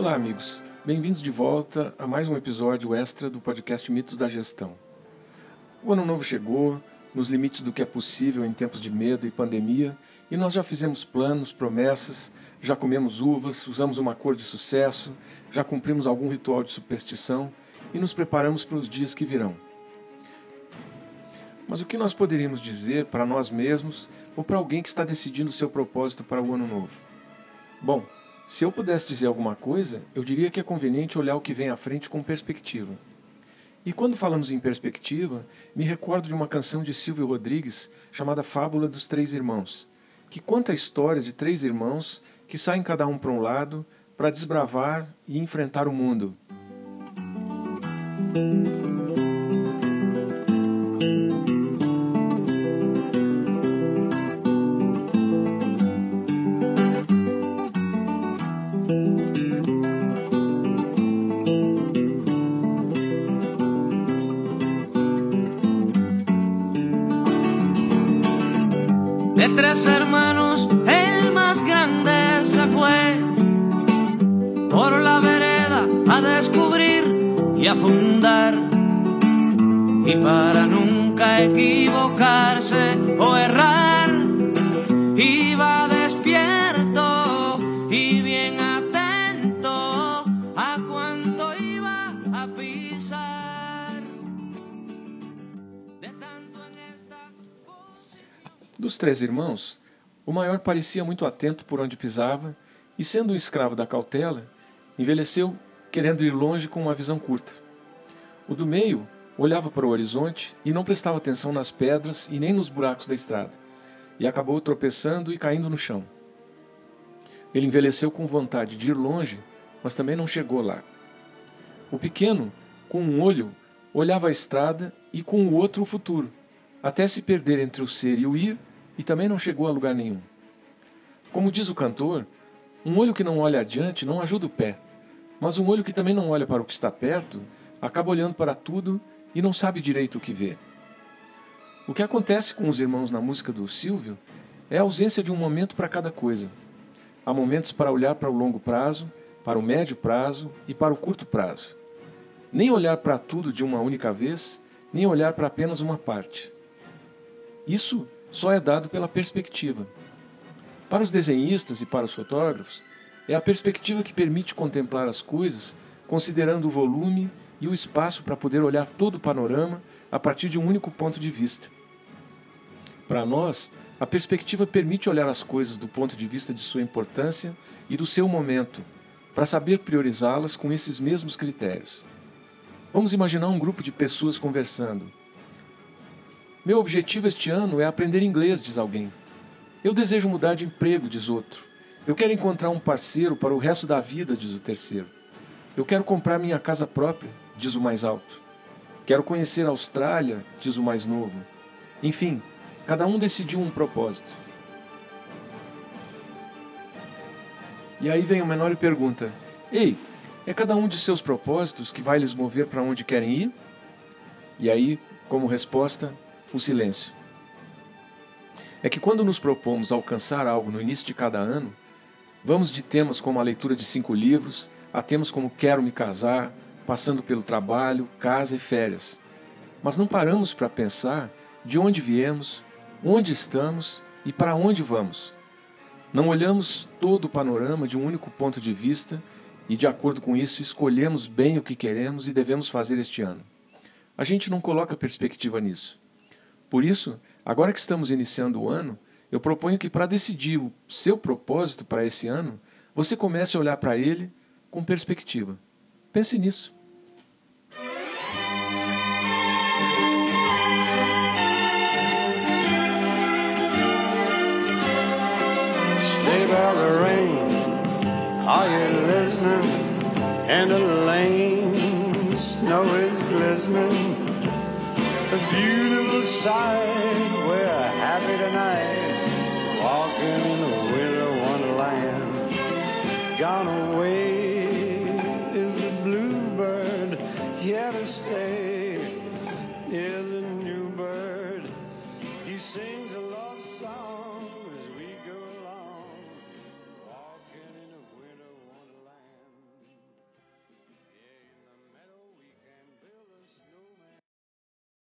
Olá, amigos. Bem-vindos de volta a mais um episódio extra do podcast Mitos da Gestão. O ano novo chegou, nos limites do que é possível em tempos de medo e pandemia, e nós já fizemos planos, promessas, já comemos uvas, usamos uma cor de sucesso, já cumprimos algum ritual de superstição e nos preparamos para os dias que virão. Mas o que nós poderíamos dizer para nós mesmos ou para alguém que está decidindo o seu propósito para o ano novo? Bom, se eu pudesse dizer alguma coisa, eu diria que é conveniente olhar o que vem à frente com perspectiva. E quando falamos em perspectiva, me recordo de uma canção de Silvio Rodrigues chamada Fábula dos Três Irmãos, que conta a história de três irmãos que saem cada um para um lado para desbravar e enfrentar o mundo. De tres hermanos, el más grande se fue por la vereda a descubrir y a fundar. Y para nunca equivocarse o errar, iba Dos três irmãos, o maior parecia muito atento por onde pisava e, sendo um escravo da cautela, envelheceu querendo ir longe com uma visão curta. O do meio olhava para o horizonte e não prestava atenção nas pedras e nem nos buracos da estrada, e acabou tropeçando e caindo no chão. Ele envelheceu com vontade de ir longe, mas também não chegou lá. O pequeno, com um olho, olhava a estrada e com o outro o futuro, até se perder entre o ser e o ir, e também não chegou a lugar nenhum. Como diz o cantor, um olho que não olha adiante não ajuda o pé, mas um olho que também não olha para o que está perto acaba olhando para tudo e não sabe direito o que vê. O que acontece com os irmãos na música do Silvio é a ausência de um momento para cada coisa. Há momentos para olhar para o longo prazo, para o médio prazo e para o curto prazo. Nem olhar para tudo de uma única vez, nem olhar para apenas uma parte. Isso só é dado pela perspectiva. Para os desenhistas e para os fotógrafos, é a perspectiva que permite contemplar as coisas considerando o volume e o espaço para poder olhar todo o panorama a partir de um único ponto de vista. Para nós, a perspectiva permite olhar as coisas do ponto de vista de sua importância e do seu momento, para saber priorizá-las com esses mesmos critérios. Vamos imaginar um grupo de pessoas conversando. Meu objetivo este ano é aprender inglês, diz alguém. Eu desejo mudar de emprego, diz outro. Eu quero encontrar um parceiro para o resto da vida, diz o terceiro. Eu quero comprar minha casa própria, diz o mais alto. Quero conhecer a Austrália, diz o mais novo. Enfim, cada um decidiu um propósito. E aí vem o menor e pergunta: Ei, é cada um de seus propósitos que vai lhes mover para onde querem ir? E aí, como resposta, o silêncio. É que quando nos propomos alcançar algo no início de cada ano, vamos de temas como a leitura de cinco livros, a temas como quero me casar, passando pelo trabalho, casa e férias. Mas não paramos para pensar de onde viemos, onde estamos e para onde vamos. Não olhamos todo o panorama de um único ponto de vista e, de acordo com isso, escolhemos bem o que queremos e devemos fazer este ano. A gente não coloca perspectiva nisso. Por isso, agora que estamos iniciando o ano, eu proponho que, para decidir o seu propósito para esse ano, você comece a olhar para ele com perspectiva. Pense nisso. Are you listening? And the lane, snow is glistening. A beautiful sight, we're happy tonight. Walking in a winter wonderland. Gone away